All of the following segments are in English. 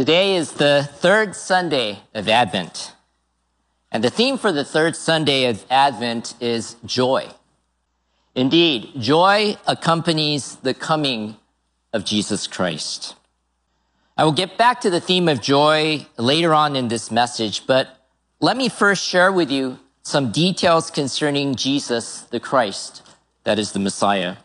Today is the third Sunday of Advent. And the theme for the third Sunday of Advent is joy. Indeed, joy accompanies the coming of Jesus Christ. I will get back to the theme of joy later on in this message, but let me first share with you some details concerning Jesus the Christ, that is the Messiah.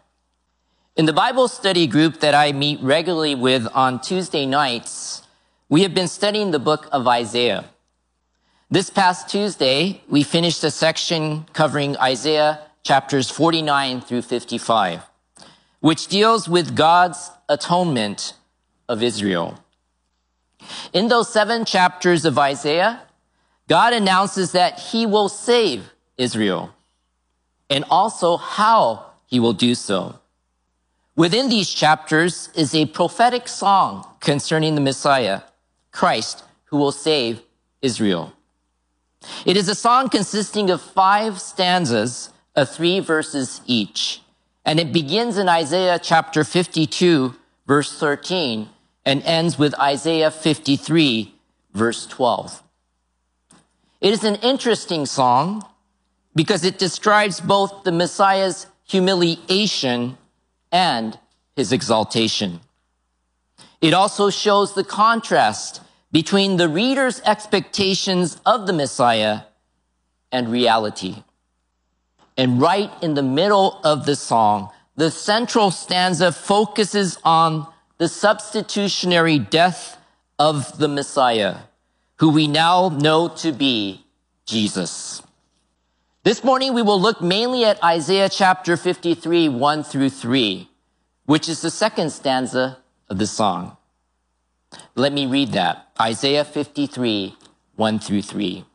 In the Bible study group that I meet regularly with on Tuesday nights, we have been studying the book of Isaiah. This past Tuesday, we finished a section covering Isaiah chapters 49 through 55, which deals with God's atonement of Israel. In those seven chapters of Isaiah, God announces that he will save Israel and also how he will do so. Within these chapters is a prophetic song concerning the Messiah, Christ, who will save Israel. It is a song consisting of five stanzas of three verses each. And it begins in Isaiah chapter 52, verse 13, and ends with Isaiah 53, verse 12. It is an interesting song because it describes both the Messiah's humiliation and his exaltation. It also shows the contrast between the reader's expectations of the Messiah and reality. And right in the middle of the song, the central stanza focuses on the substitutionary death of the Messiah, who we now know to be Jesus. This morning, we will look mainly at Isaiah chapter 53, 1 through 3, which is the second stanza of the song. Let me read that. Isaiah 53, 1 through 3.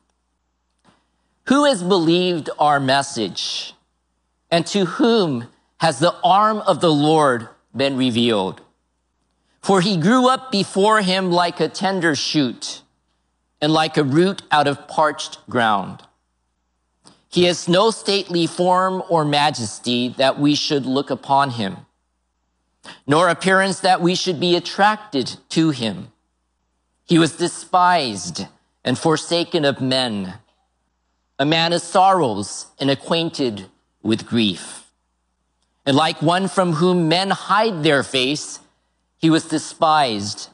Who has believed our message? And to whom has the arm of the Lord been revealed? For he grew up before him like a tender shoot and like a root out of parched ground. He has no stately form or majesty that we should look upon him, nor appearance that we should be attracted to him. He was despised and forsaken of men, a man of sorrows and acquainted with grief. And like one from whom men hide their face, he was despised,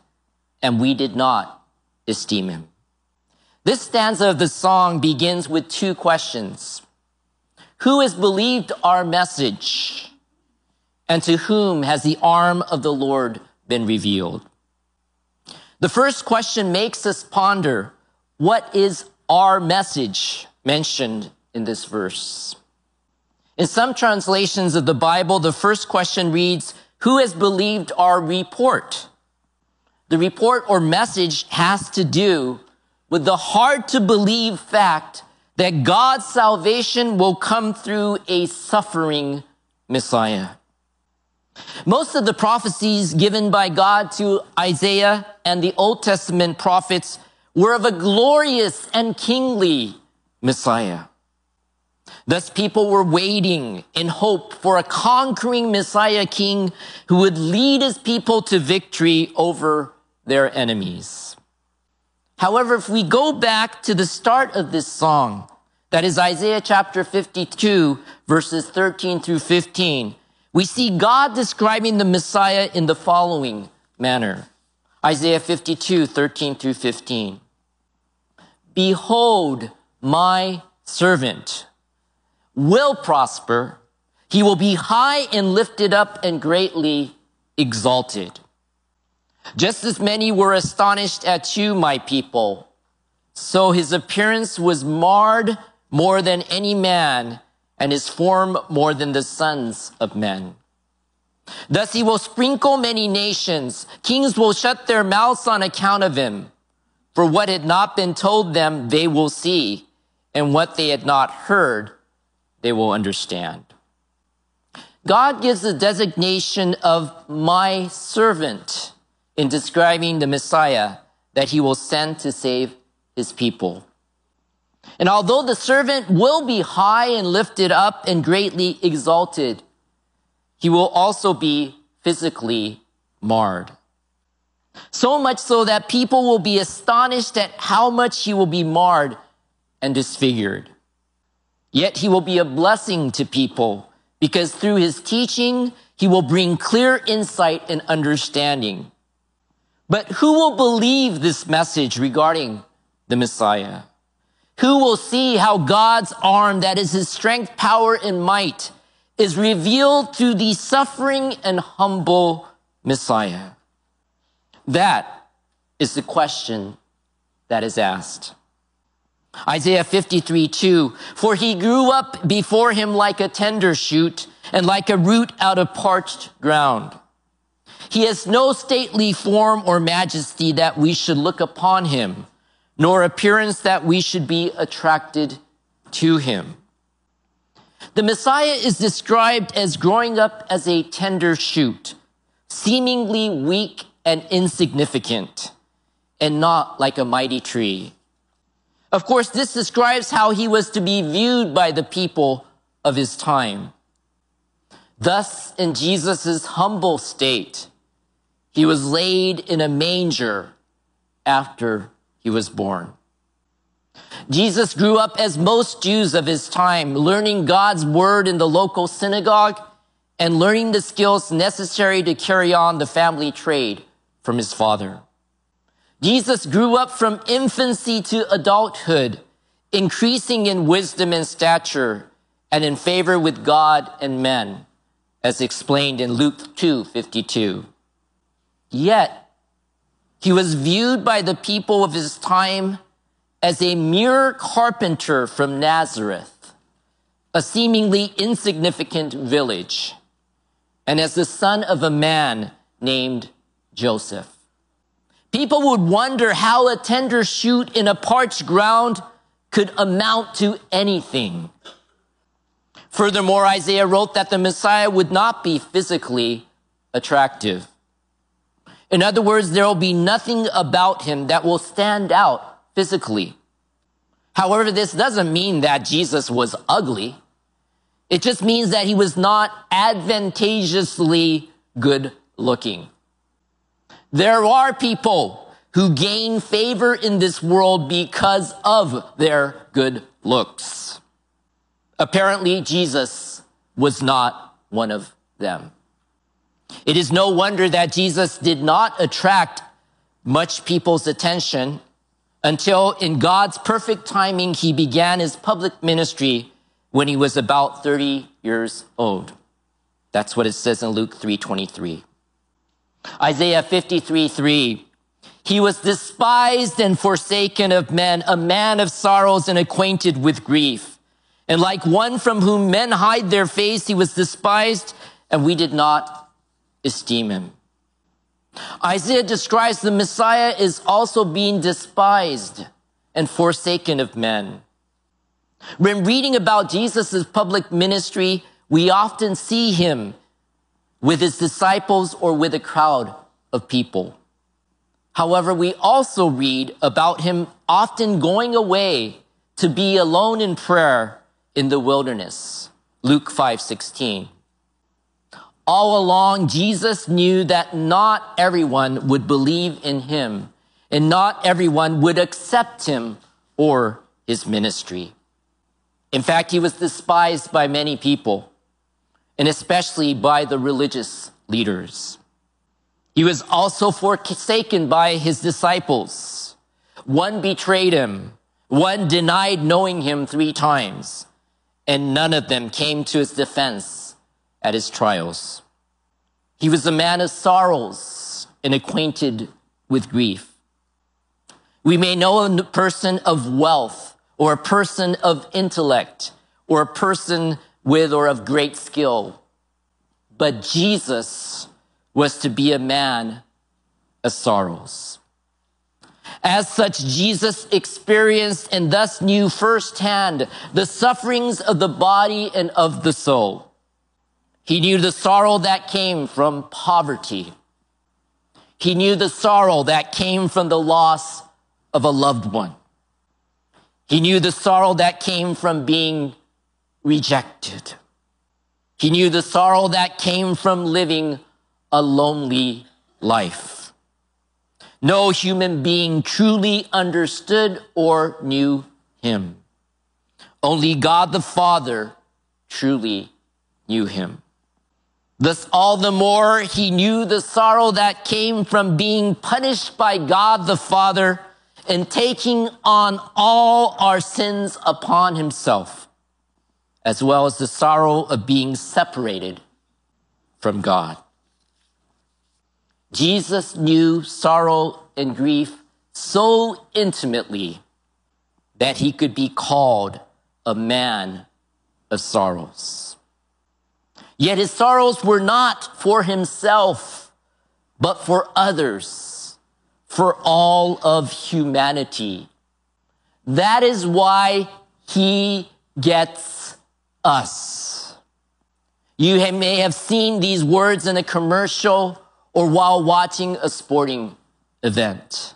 and we did not esteem him. This stanza of the song begins with two questions. Who has believed our message? And to whom has the arm of the Lord been revealed? The first question makes us ponder what is our message mentioned in this verse? In some translations of the Bible, the first question reads, Who has believed our report? The report or message has to do with the hard to believe fact that God's salvation will come through a suffering Messiah. Most of the prophecies given by God to Isaiah and the Old Testament prophets were of a glorious and kingly Messiah. Thus people were waiting in hope for a conquering Messiah king who would lead his people to victory over their enemies. However, if we go back to the start of this song, that is Isaiah chapter 52, verses 13 through 15, we see God describing the Messiah in the following manner. Isaiah 52, 13 through 15. Behold, my servant will prosper. He will be high and lifted up and greatly exalted. Just as many were astonished at you, my people, so his appearance was marred more than any man, and his form more than the sons of men. Thus he will sprinkle many nations. Kings will shut their mouths on account of him. For what had not been told them, they will see, and what they had not heard, they will understand. God gives the designation of my servant in describing the Messiah that he will send to save his people. And although the servant will be high and lifted up and greatly exalted, he will also be physically marred. So much so that people will be astonished at how much he will be marred and disfigured. Yet he will be a blessing to people because through his teaching, he will bring clear insight and understanding. But who will believe this message regarding the Messiah? Who will see how God's arm, that is his strength, power, and might, is revealed to the suffering and humble Messiah? That is the question that is asked. Isaiah 53, 2, for he grew up before him like a tender shoot and like a root out of parched ground. He has no stately form or majesty that we should look upon him, nor appearance that we should be attracted to him. The Messiah is described as growing up as a tender shoot, seemingly weak and insignificant, and not like a mighty tree. Of course, this describes how he was to be viewed by the people of his time. Thus, in Jesus' humble state, he was laid in a manger after he was born. Jesus grew up as most Jews of his time, learning God's word in the local synagogue and learning the skills necessary to carry on the family trade from his father. Jesus grew up from infancy to adulthood, increasing in wisdom and stature and in favor with God and men, as explained in Luke 2:52. Yet, he was viewed by the people of his time as a mere carpenter from Nazareth, a seemingly insignificant village, and as the son of a man named Joseph. People would wonder how a tender shoot in a parched ground could amount to anything. Furthermore, Isaiah wrote that the Messiah would not be physically attractive. In other words, there will be nothing about him that will stand out physically. However, this doesn't mean that Jesus was ugly. It just means that he was not advantageously good looking. There are people who gain favor in this world because of their good looks. Apparently, Jesus was not one of them. It is no wonder that Jesus did not attract much people's attention until in God's perfect timing, he began his public ministry when he was about 30 years old. That's what it says in Luke 3:23. Isaiah 53 3. He was despised and forsaken of men, a man of sorrows and acquainted with grief. And like one from whom men hide their face, he was despised, and we did not esteem him. Isaiah describes the Messiah is also being despised and forsaken of men. When reading about Jesus' public ministry, we often see him with his disciples or with a crowd of people. However, we also read about him often going away to be alone in prayer in the wilderness. Luke 5:16. All along Jesus knew that not everyone would believe in him and not everyone would accept him or his ministry. In fact, he was despised by many people and especially by the religious leaders. He was also forsaken by his disciples. One betrayed him. One denied knowing him three times. And none of them came to his defense at his trials. He was a man of sorrows and acquainted with grief. We may know a person of wealth or a person of intellect or a person with or of great skill. But Jesus was to be a man of sorrows. As such, Jesus experienced and thus knew firsthand the sufferings of the body and of the soul. He knew the sorrow that came from poverty. He knew the sorrow that came from the loss of a loved one. He knew the sorrow that came from being rejected. He knew the sorrow that came from living a lonely life. No human being truly understood or knew him. Only God the Father truly knew him. Thus, all the more he knew the sorrow that came from being punished by God the Father and taking on all our sins upon himself, as well as the sorrow of being separated from God. Jesus knew sorrow and grief so intimately that he could be called a man of sorrows. Yet his sorrows were not for himself, but for others, for all of humanity. That is why he gets us. You may have seen these words in a commercial or while watching a sporting event.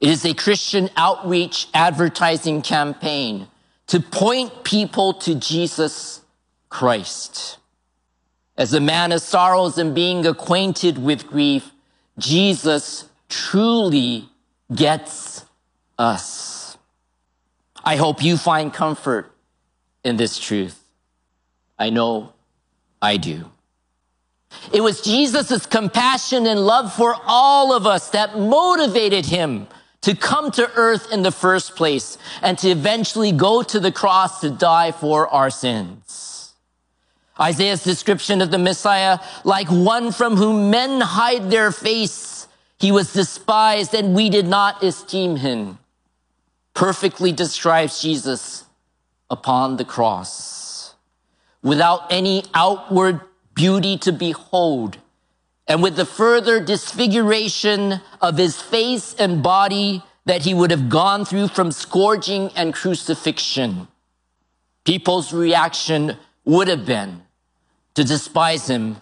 It is a Christian outreach advertising campaign to point people to Jesus Christ. As a man of sorrows and being acquainted with grief, Jesus truly gets us. I hope you find comfort in this truth. I know I do. It was Jesus' compassion and love for all of us that motivated him to come to earth in the first place and to eventually go to the cross to die for our sins. Isaiah's description of the Messiah, like one from whom men hide their face, he was despised and we did not esteem him, perfectly describes Jesus upon the cross. Without any outward beauty to behold, and with the further disfiguration of his face and body that he would have gone through from scourging and crucifixion, people's reaction would have been, to despise him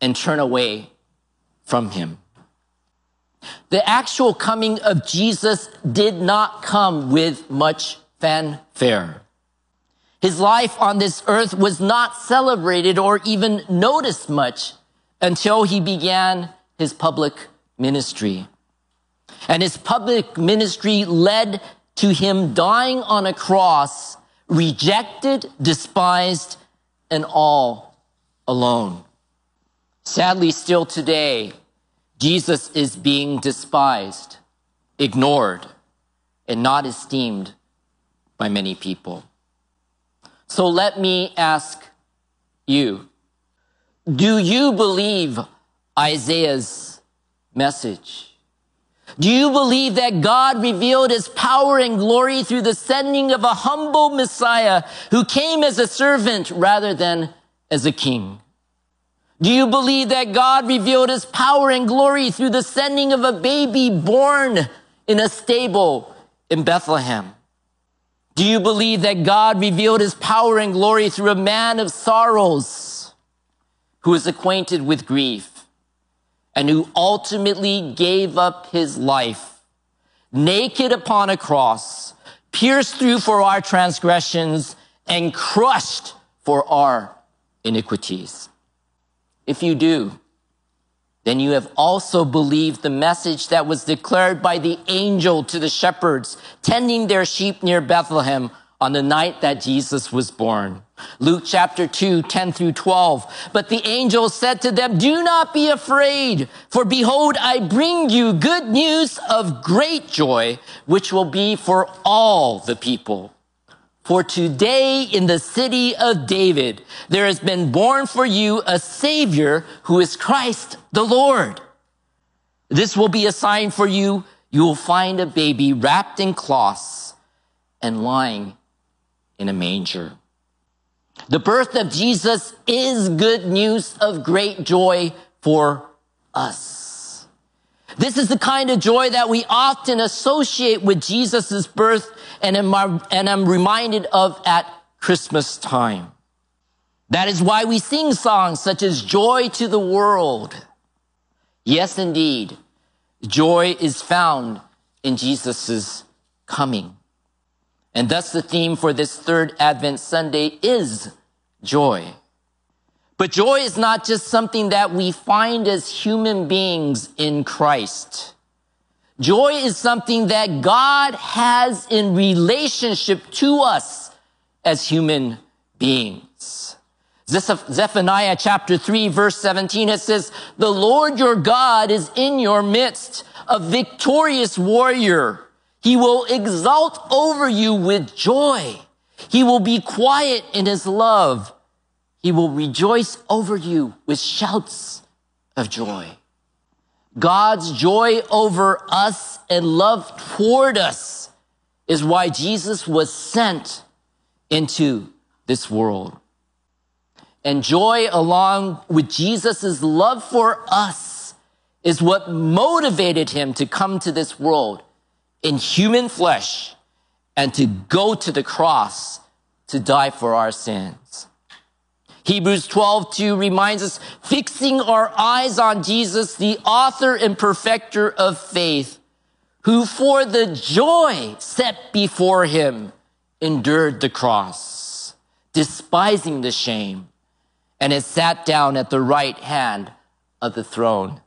and turn away from him. The actual coming of Jesus did not come with much fanfare. His life on this earth was not celebrated or even noticed much until he began his public ministry. And his public ministry led to him dying on a cross, rejected, despised, and all alone. Sadly, still today, Jesus is being despised, ignored, and not esteemed by many people. So let me ask you, do you believe Isaiah's message? Do you believe that God revealed his power and glory through the sending of a humble Messiah who came as a servant rather than as a king? Do you believe that God revealed his power and glory through the sending of a baby born in a stable in Bethlehem? Do you believe that God revealed his power and glory through a man of sorrows who is acquainted with grief and who ultimately gave up his life naked upon a cross, pierced through for our transgressions and crushed for our iniquities. If you do, then you have also believed the message that was declared by the angel to the shepherds tending their sheep near Bethlehem on the night that Jesus was born. Luke chapter 2, 10 through 12. But the angel said to them, do not be afraid, for behold, I bring you good news of great joy, which will be for all the people. For today in the city of David, there has been born for you a savior who is Christ the Lord. This will be a sign for you. You will find a baby wrapped in cloths and lying in a manger. The birth of Jesus is good news of great joy for us. This is the kind of joy that we often associate with Jesus' birth and am, and am reminded of at Christmas time. That is why we sing songs such as Joy to the World. Yes, indeed, joy is found in Jesus' coming. And thus the theme for this third Advent Sunday is joy. But joy is not just something that we find as human beings in Christ. Joy is something that God has in relationship to us as human beings. Zephaniah chapter 3 verse 17, it says, the Lord your God is in your midst, a victorious warrior. He will exalt over you with joy. He will be quiet in his love. He will rejoice over you with shouts of joy. God's joy over us and love toward us is why Jesus was sent into this world. And joy along with Jesus' love for us is what motivated him to come to this world in human flesh and to go to the cross to die for our sins. Hebrews 12, 2 reminds us, fixing our eyes on Jesus, the author and perfecter of faith, who for the joy set before him endured the cross, despising the shame, and has sat down at the right hand of the throne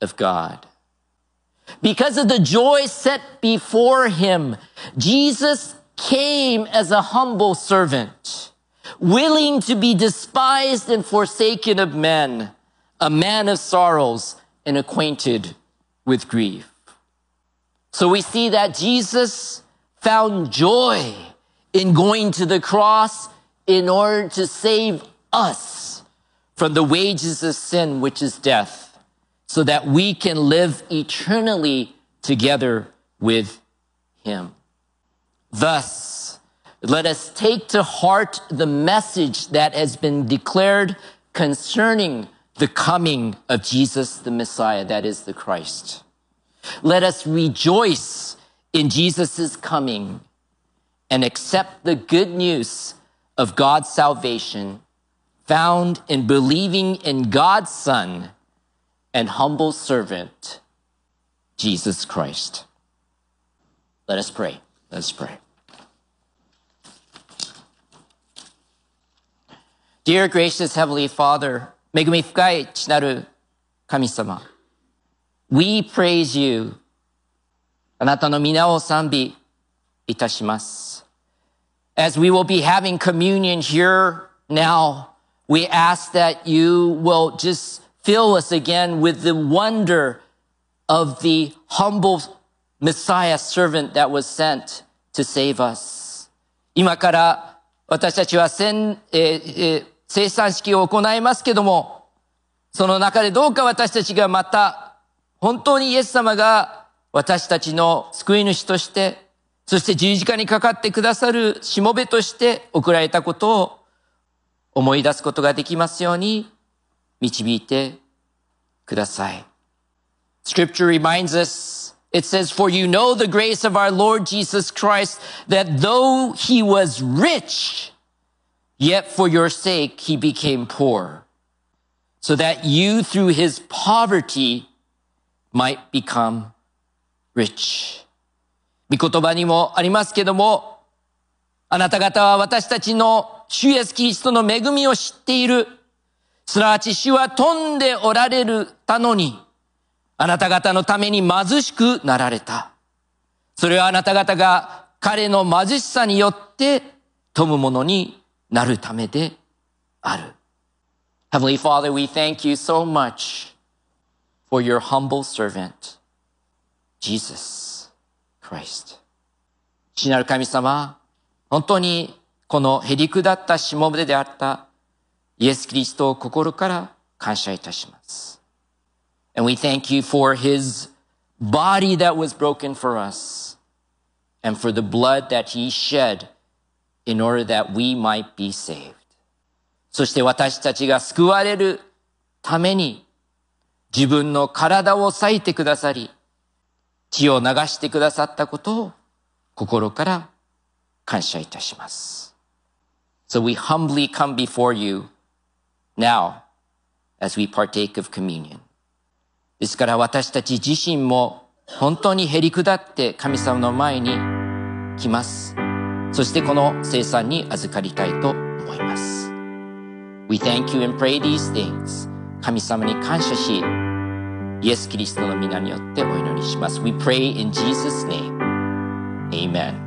of God. Because of the joy set before him, Jesus came as a humble servant willing to be despised and forsaken of men, a man of sorrows and acquainted with grief. So we see that Jesus found joy in going to the cross in order to save us from the wages of sin, which is death, so that we can live eternally together with him. Thus, let us take to heart the message that has been declared concerning the coming of Jesus the Messiah, that is the Christ. Let us rejoice in Jesus' coming and accept the good news of God's salvation found in believing in God's Son and humble servant, Jesus Christ. Let us pray. Let us pray. Dear gracious Heavenly Father, we praise you. あなたの御名を賛美いたします。As we will be having communion here now, we ask that you will just fill us again with the wonder of the humble Messiah servant that was sent to save us. 今から私たちは千、えーえー生産式を行いますけども、その中でどうか私たちがまた、本当にイエス様が私たちの救い主として、そして十字架にかかってくださるしもべとして送られたことを思い出すことができますように導いてください。Scripture reminds us, it says, For you know the grace of our Lord Jesus Christ, that though he was rich, Yet for your sake, he became poor so that you through his poverty might become rich. 御言葉にもありますけども、あなた方は私たちの主イエスキリストの恵みを知っている。すなわち主は富んでおられるたのに、あなた方のために貧しくなられた。それはあなた方が彼の貧しさによって富むものになるためである。Heavenly Father, we thank you so much for your humble servant, Jesus Christ. 父なる神様、本当にこのへりくだったしもべであったイエス・キリストを心から感謝いたします。And we thank you for his body that was broken for us and for the blood that he shed in order that we might be saved. そして私たちが救われるために自分の体を裂いてくださり、血を流してくださったことを心から感謝いたします。So we humbly come before you now as we partake of communion. ですから私たち自身も本当にへりくだって神様の前に来ます。そしてこの生産に預かりたいと思います。We thank you and pray these things. 神様に感謝し、イエス・キリストの皆によってお祈りします。We pray in Jesus' name. Amen.